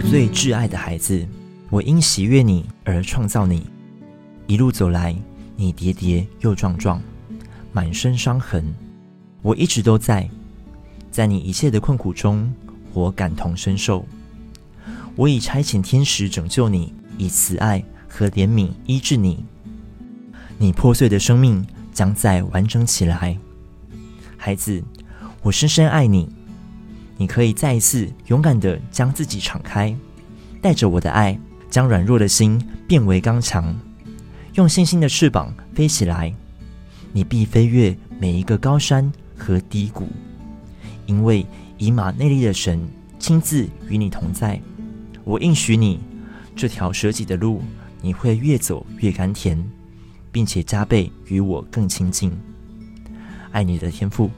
最挚爱的孩子，我因喜悦你而创造你。一路走来，你跌跌又撞撞，满身伤痕，我一直都在，在你一切的困苦中，我感同身受。我已差遣天使拯救你，以慈爱和怜悯医治你。你破碎的生命将再完整起来，孩子，我深深爱你。你可以再一次勇敢地将自己敞开，带着我的爱，将软弱的心变为刚强，用信心的翅膀飞起来。你必飞越每一个高山和低谷，因为以马内利的神亲自与你同在。我应许你，这条舍己的路，你会越走越甘甜，并且加倍与我更亲近。爱你的天父。